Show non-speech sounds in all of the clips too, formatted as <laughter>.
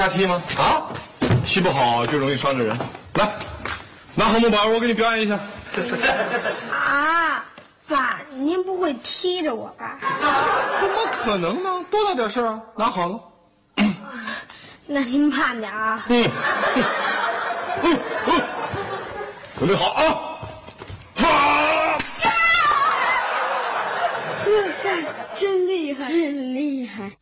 下踢吗？啊，踢不好就容易伤着人。来，拿红木板，我给你表演一下。<laughs> 啊，爸，您不会踢着我吧？怎么可能呢？多大点事儿啊！拿好了。那您慢点啊。嗯，嗯嗯，准备好啊！啊！哇塞，真厉害，真厉害！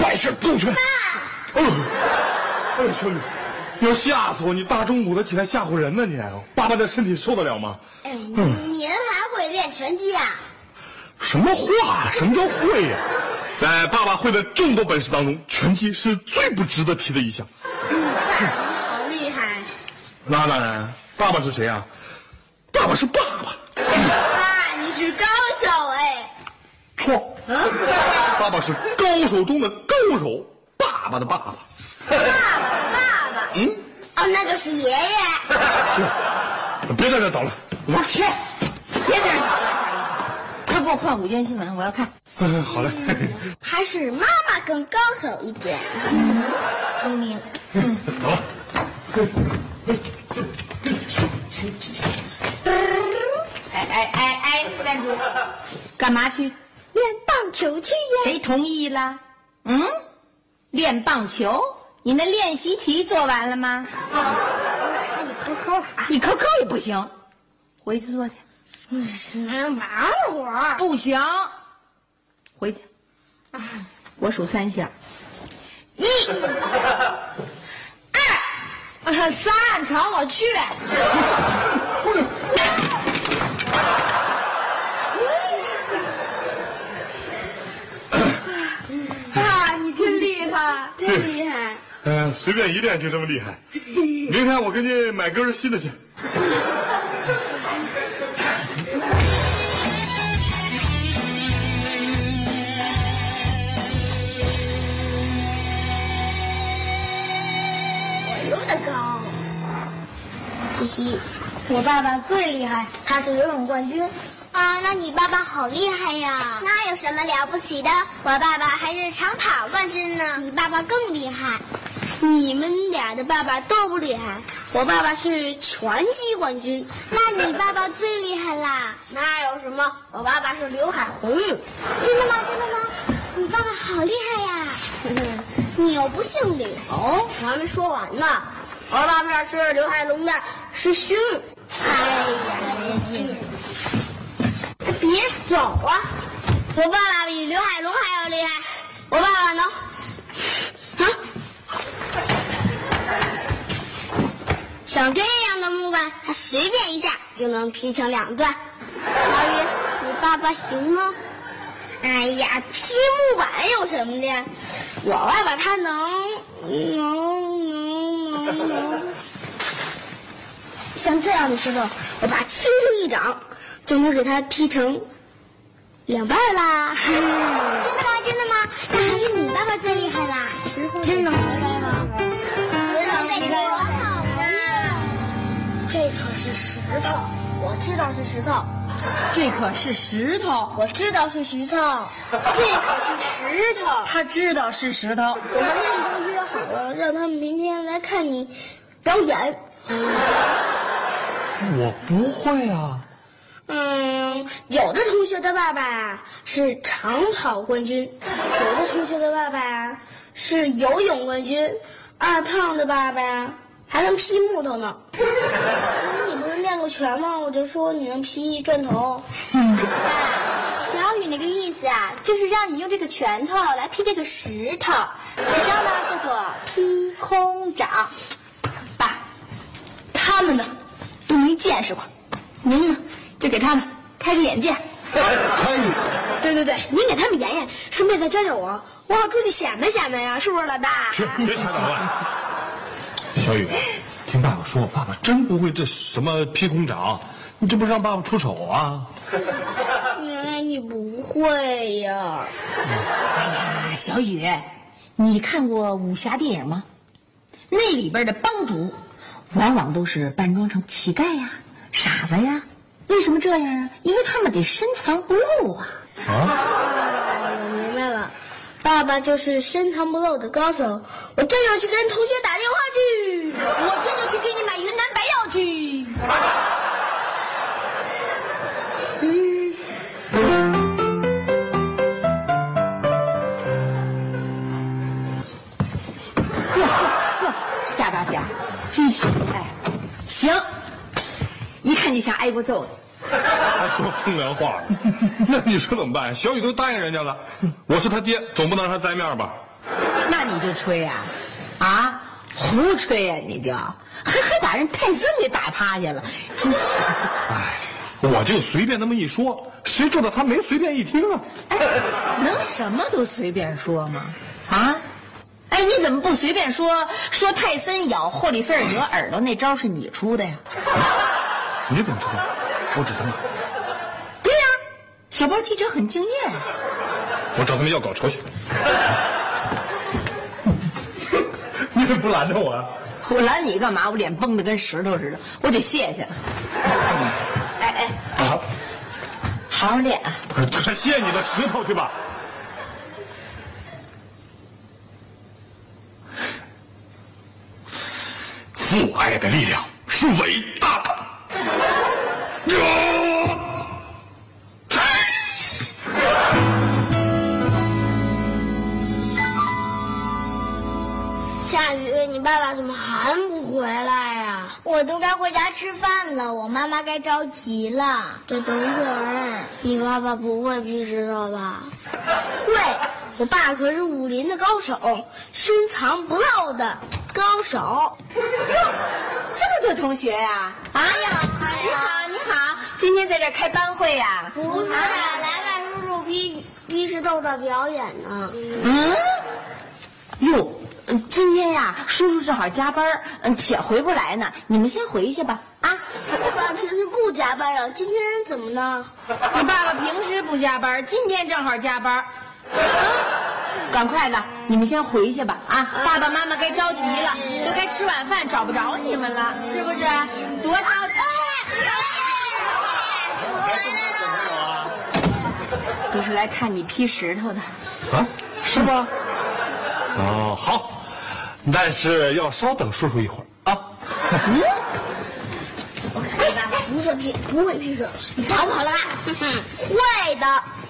摆拳，勾拳，爸，哎呦，小雨，你要吓死我！你大中午的起来吓唬人呢你？爸爸这身体受得了吗？哎，您还会练拳击啊？什么话？什么叫会呀、在爸爸会的众多本事当中，拳击是最不值得提的一项。好厉害！那当然，爸爸是谁啊？爸爸是爸爸。爸，你是高手哎！错，爸爸是高手中的高手，爸爸的爸爸。爸爸的爸爸，嗯，哦，那就是爷爷。<laughs> 去，别在这捣乱，我去。别在这捣乱，小姨，快给我换午间新闻，我要看。嗯，好嘞。还是妈妈更高手一点。聪明。<laughs> 好了，哎哎哎哎，站住！干嘛去？练棒球去呀！谁同意了？嗯，练棒球？你那练习题做完了吗？扣扣，你扣扣也不行，回去做去。不行，玩会儿。不行，回去。我数三下，一、<laughs> 二、三，朝我去。<laughs> <laughs> 爸，你真厉害，真厉嗯，随便一练就这么厉害。明天我给你买根新的去。我游得高。嘻嘻，我爸爸最厉害，他是游泳冠军。啊，那你爸爸好厉害呀！那有什么了不起的？我爸爸还是长跑冠军呢。你爸爸更厉害。你们俩的爸爸都不厉害，我爸爸是拳击冠军。那你爸爸最厉害啦？那有什么？我爸爸是刘海红。真的吗？真的吗？你爸爸好厉害呀！<laughs> 你又不姓刘，我还没说完呢。我爸爸是刘海龙的师兄。哎呀，别走啊！我爸爸比刘海龙还要厉害。我爸爸能像这样的木板，他随便一下就能劈成两段。小雨，你爸爸行吗？哎呀，劈木板有什么的？我爸爸他能能能能能，像这样的石头，我爸轻轻一掌就能给它劈成两半啦。真的吗？真的吗？那还是你爸爸最厉害啦！真能劈开吗？真能劈开吗？这可是石头，我知道是石头。这可是石头，我知道是石头，这可是石头。他知道是石头。我们练都约好了，让他们明天来看你表演。<laughs> 我不会啊。嗯，有的同学的爸爸是长跑冠军，有的同学的爸爸是游泳冠军，二胖的爸爸还能劈木头呢。<laughs> 你不是练过拳吗？我就说你能劈砖头。小雨那个意思啊，就是让你用这个拳头来劈这个石头，此招呢叫做劈空掌。爸，他们呢都没见识过，您呢就给他们开个 <laughs> 眼界。对对对，您给他们演演，顺便再教教我，我好出去显摆显摆呀，是不是老大？去，别瞎捣乱。小雨，听爸爸说，爸爸真不会这什么劈空掌，你这不是让爸爸出丑啊？原来你不会呀！哎呀，小雨，你看过武侠电影吗？那里边的帮主，往往都是扮装成乞丐呀、傻子呀。为什么这样啊？因为他们得深藏不露啊。我明白了，爸爸就是深藏不露的高手。我正要去跟同学打电话去，我这就去给你买云南白药去。呵呵呵，夏大侠，真行哎，行，一看就像挨过揍的。还说风凉话呢，那你说怎么办？小雨都答应人家了，我是他爹，总不能让他栽面吧？那你就吹呀、啊，胡吹呀、你就还还把人泰森给打趴下了，真行！哎，我就随便那么一说，谁知道他没随便一听啊？哎，能什么都随便说吗？啊？哎，你怎么不随便说说泰森咬霍利菲尔德耳朵那招是你出的呀？你怎么知道？我指他们，对呀、小报记者很敬业。我找他们要稿酬去。<laughs> 你也不拦着我啊？我拦你干嘛？我脸绷得跟石头似的，我得谢谢。哎哎，啊，好好练啊！快谢你的石头去吧。父爱的力量是伟大的。爸爸怎么还不回来呀、我都该回家吃饭了，我妈妈该着急了。再等会儿，你爸爸不会劈石头吧？会，我爸可是武林的高手，深藏不露的高手。哟这么多同学呀、啊！你好，你好，你好，今天在这开班会呀、不是，来看叔叔劈劈石头的表演呢。嗯今天呀，叔叔正好加班，嗯，且回不来呢。你们先回去吧。啊，我爸平时不加班啊，今天怎么呢？你爸爸平时不加班，今天正好加班。赶快的，你们先回去吧。啊，爸爸妈妈该着急了，都该吃晚饭，找不着你们了，是不是？多着急！都是来看你劈石头的。啊，是吗？哦，好，但是要稍等叔叔一会儿啊。你爸爸不是劈，不会劈石头，你逃跑了吧？会的，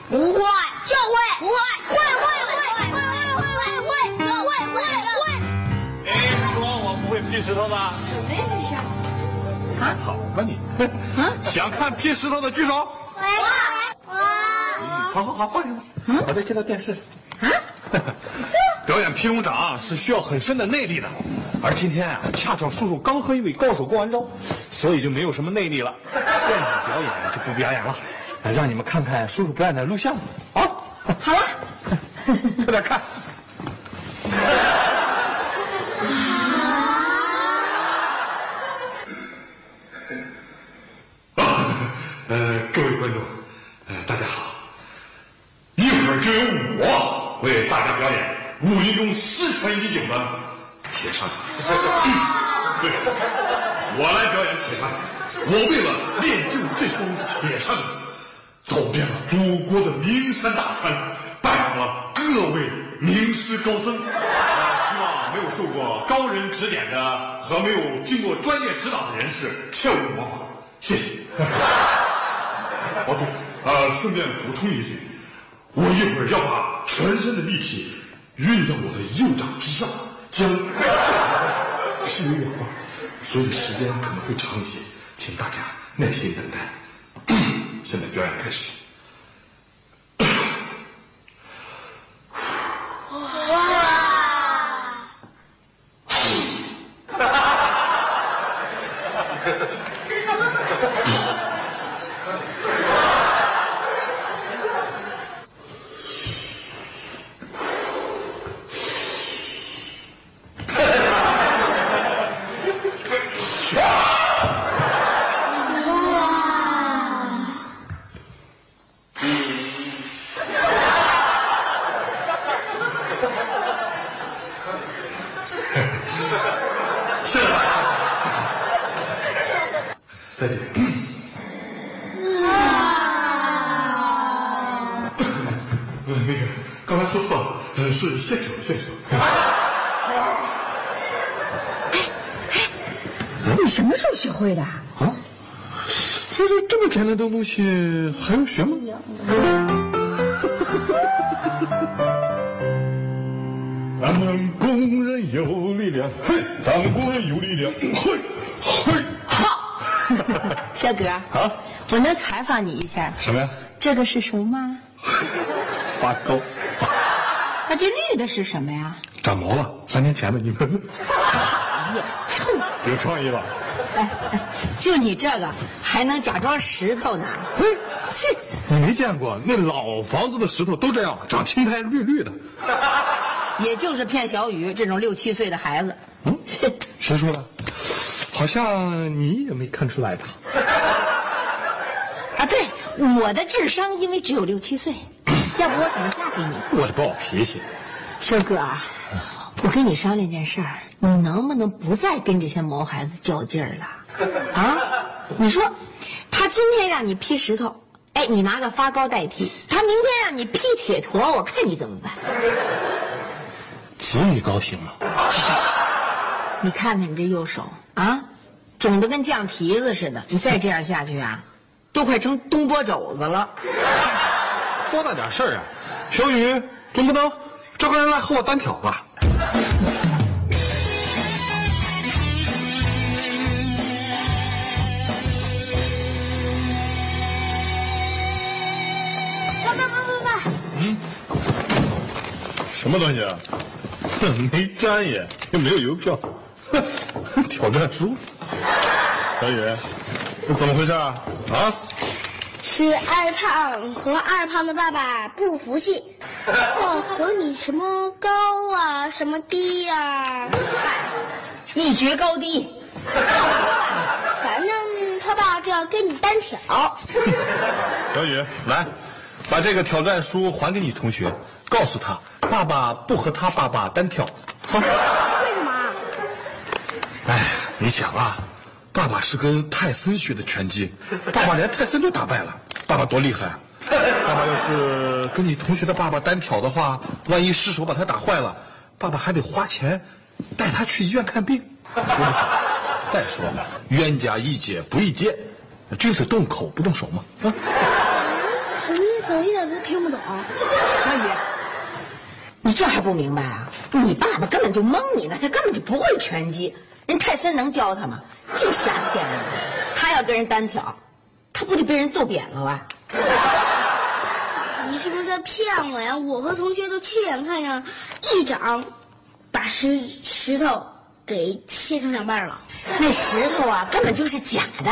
不会就会，不会，会会会会会会会会会会会。哎，说我不会劈石头吧？没没事。还好吧你？想看劈石头的举手。我好好好，放下吧，我再接到电视上。表演劈龙掌是需要很深的内力的，而今天啊，恰巧叔叔刚和一位高手过完招，所以就没有什么内力了。现场表演就不表演了。让你们看看叔叔表演的录像。好，好了，<laughs> 快点看。呃，各位观众，呃，大家好。一会儿就由我为大家表演武林中失传已久的铁砂掌。<laughs> 对，我来表演铁砂掌。我为了练就这双铁砂掌，走遍了祖国的名山大川，拜访了各位名师高僧。啊，希望没有受过高人指点的和没有经过专业指导的人士切勿模仿。谢谢。<laughs> 哦对，呃，顺便补充一句，我一会儿要把全身的力气运到我的右掌之上，将劈为两半，所以时间可能会长一些，请大家耐心等待。<coughs> 现在表演开始。谢谢大家，再见。呃，那个刚才说错是献丑，献丑。你什么时候学会的？啊，这这这么简单的东西还用学吗？<laughs> 咱们工人有力量，嘿，咱们工人有力量，嘿，嘿。好，小哥啊，我能采访你一下？什么呀？这个是什么吗？<laughs> 发糕，啊，这绿的是什么呀？长毛了，三年前的，你们讨厌，臭死！有创意吧？哎哎，就你这个还能假装石头呢？嘿，是，你没见过那老房子的石头都这样，长青苔绿绿的。也就是骗小雨这种六七岁的孩子。嗯切，谁说的？好像你也没看出来吧？啊，对，我的智商因为只有六七岁，要不我怎么嫁给你？我是暴脾气。小哥啊，我跟你商量件事儿，你能不能不再跟这些毛孩子较劲儿了？<laughs> 啊，你说，他今天让你劈石头，哎，你拿个发糕代替；他明天让你劈铁坨，我看你怎么办？子女高兴吗？<laughs> 你看看你这右手啊，肿得跟酱蹄子似的，你再这样下去啊，都快成东坡肘子了。多大点事儿啊！小雨，总不能找个人来和我单挑吧？爸爸爸爸爸，什么东西啊？哼，<laughs> 没粘也，又没有邮票，哼，<laughs> 挑战书。小雨，这怎么回事啊？啊？是二胖和二胖的爸爸不服气，<laughs> 要和你什么高啊，什么低呀、<laughs> 一决高低。<laughs> 反正他爸就要跟你单挑。小雨，来，把这个挑战书还给你同学，告诉他，爸爸不和他爸爸单挑。好。为什么啊？哎，你想啊，爸爸是跟泰森学的拳击，<laughs> 爸爸连泰森都打败了，爸爸多厉害啊！爸爸要是跟你同学的爸爸单挑的话，万一失手把他打坏了，爸爸还得花钱带他去医院看病，多不好。再说了，冤家宜解不宜结，君子动口不动手嘛。啊，什么意思？我一点都听不懂。小雨，你这还不明白啊？你爸爸根本就蒙你呢，他根本就不会拳击，人泰森能教他吗？净瞎骗人！他要跟人单挑，他不得被人揍扁了吧？<laughs> 你是不是在骗我呀？我和同学都亲眼看见一掌把石石头给切成两半了。那石头啊，根本就是假的。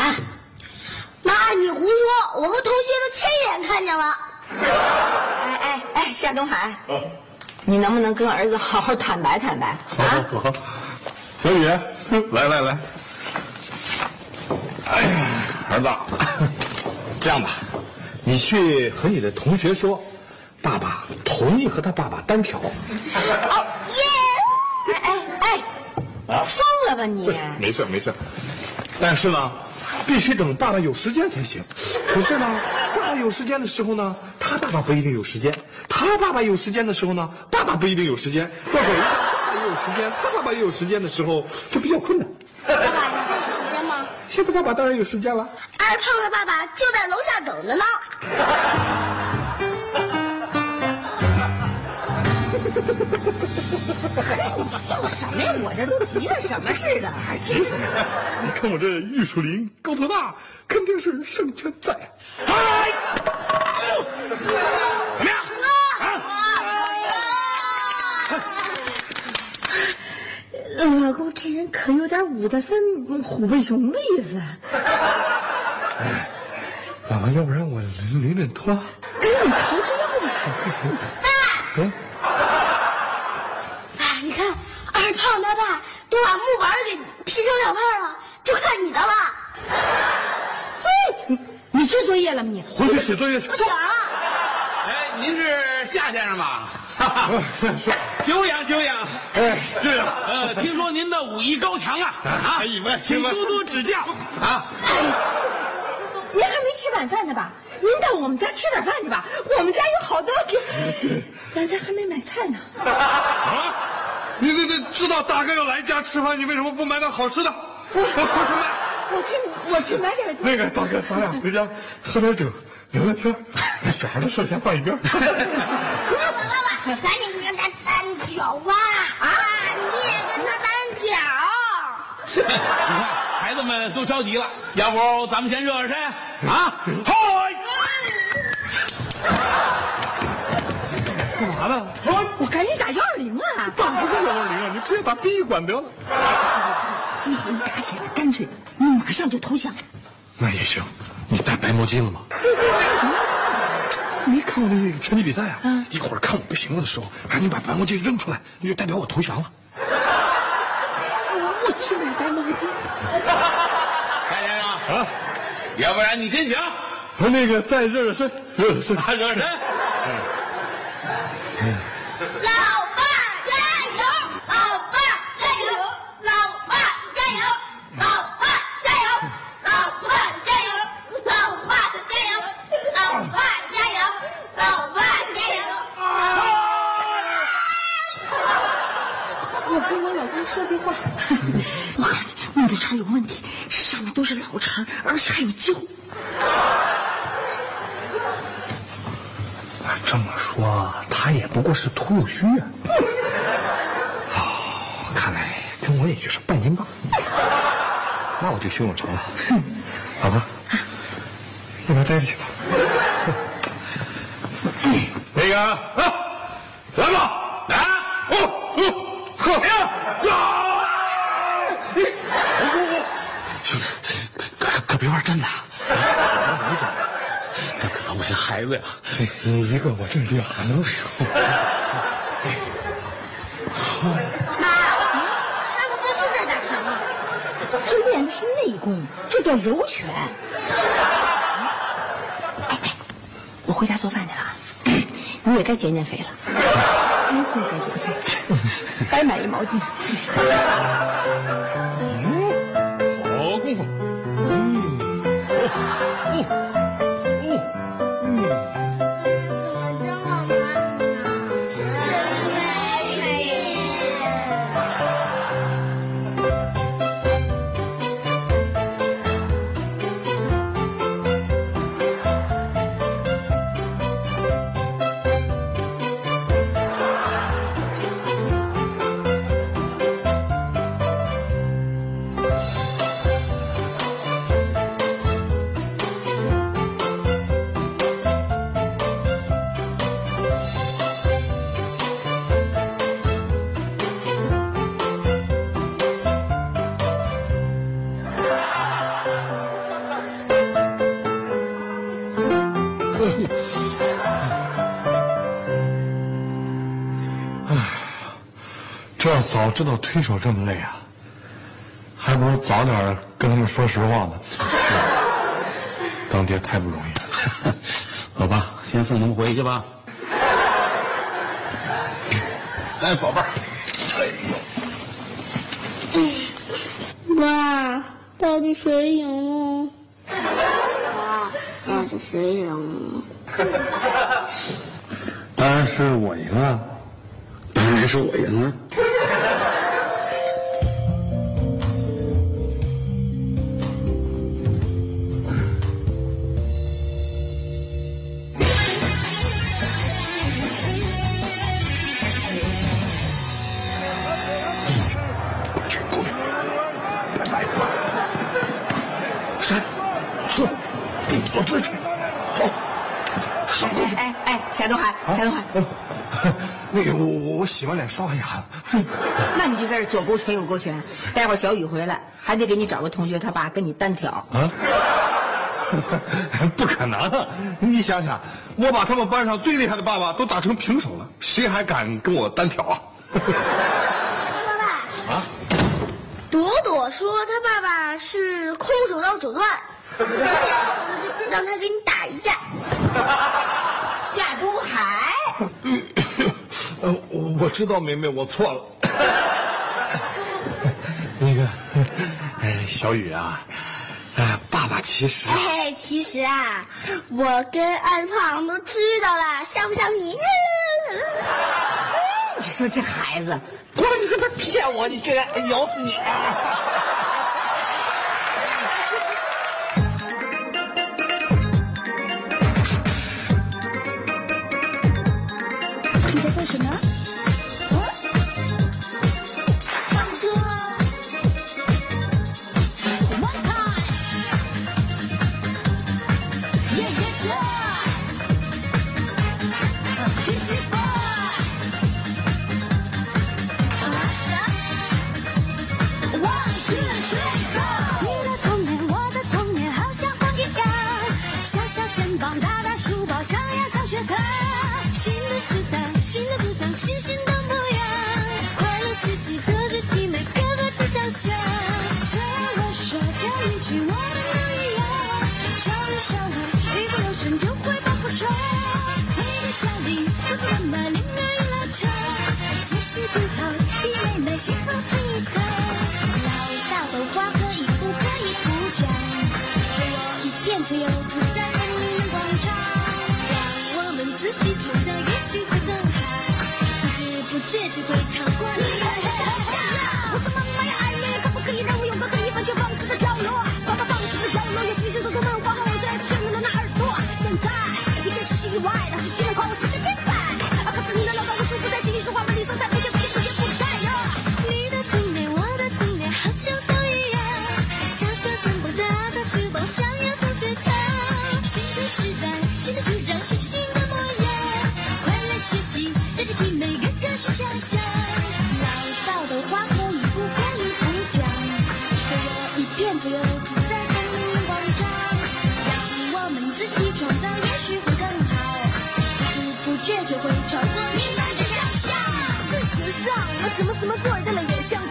妈，你胡说！我和同学都亲眼看见了。<laughs> 哎哎哎，夏东海，你能不能跟儿子好好坦白坦白啊？好，好小雨，来来来。哎呀，儿子，这样吧，你去和你的同学说，爸爸同意和他爸爸单挑。哦耶！哎哎哎，疯了吧你？没事没事，但是呢，必须等爸爸有时间才行。可是呢，有时间的时候呢，他爸爸不一定有时间；他爸爸有时间的时候呢，爸爸不一定有时间。要等一个爸爸也有时间，他爸爸也有时间的时候，就比较困难。爸爸，你现在有时间吗？现在爸爸当然有时间了。二胖的爸爸就在楼下等着呢。笑什么呀？我这都急得什么似的。还，急什么呀？你看我这玉树临高头大，肯定是胜券在。哎，怎么样？老公这人可有点武大三虎背熊的意思。哎，老婆，要不然我淋淋淋脱。赶紧逃之夭吧。嗯，哎，你看二胖他爸都把木板给劈成两半了，就看你的了。嘿，你你做作业了吗你？回去写作业去。不想啊，哎，您是夏先生吧？是，<laughs> 久仰久仰。哎，这样。呃，听说您的武艺高强啊，啊哎以为请多多指教啊。您还没吃晚饭呢吧？您到我们家吃点饭去吧，我们家有好多酒。咱家还没买菜呢。啊！你你你知道大哥要来家吃饭，你为什么不买点好吃的？我快去买。我去，我去买点。那个大哥，咱俩回家喝点酒，聊聊天。<laughs> 小孩的事先放一边。<laughs> 爸爸爸爸，赶紧跟他单挑吧！啊，你也跟他单挑。是，<laughs> 你看孩子们都着急了，要不咱们先热热身啊？嗨！干嘛呢？我赶紧打幺二零啊！打什么幺二零啊？你直接打殡仪馆得了。一会儿一打起来，干脆你马上就投降。那也行。你戴白墨镜了吗？没看过那个拳击比赛啊？一会儿看我不行了的时候，赶紧把白墨镜扔出来，那就代表我投降了。我去买白墨镜。白先生啊，要不然你先请，那个再热热身，热热身。啊，热热身。老爸加油！老爸加油！老爸加油！老爸加油！老爸加油！老爸加油！老爸加油！老爸加油！我跟我老公说句话，我感觉木头肠有问题，上面都是老肠，而且还有胶。这么说，他也不过是吐虚啊。哦，看来跟我也就是半斤八。那我就胸有成了。老婆，一边待着去吧。那个啊，来吧，来！哦哦，呵，呀，可可别玩真的啊！没真的。大哥，为了孩子呀，你一个我这俩能受。妈，他们这是在打拳吗？这练的是内功，这叫柔拳。哎，我回家做饭去了啊，你也该减减肥了。该减肥，白买一毛巾。早知道推手这么累啊。还不如早点跟他们说实话呢。是当爹太不容易了。<laughs> 老爸先送他们回去吧。来 <laughs> 宝贝儿。哎呦。妈到底谁赢？了妈到底谁赢？了当然是我赢了当然是我赢了东海，蔡东海。<laughs> 那个，我我我洗完脸刷完牙了。那你就在这左勾拳右勾拳，<laughs> 待会儿小雨回来还得给你找个同学他爸跟你单挑。啊？<laughs> 不可能！你想想，我把他们班上最厉害的爸爸都打成平手了，谁还敢跟我单挑啊？爸爸。啊？朵朵说他爸爸是空手道九段，让他给你打一架。夏东海。呃，我知道梅梅，我错了。那个，哎，小雨啊，哎，爸爸其实……哎，其实啊，我跟二胖都知道了，像不像你？你说这孩子，光！你他妈骗我！你居然咬死你！什么什么做，带了眼相。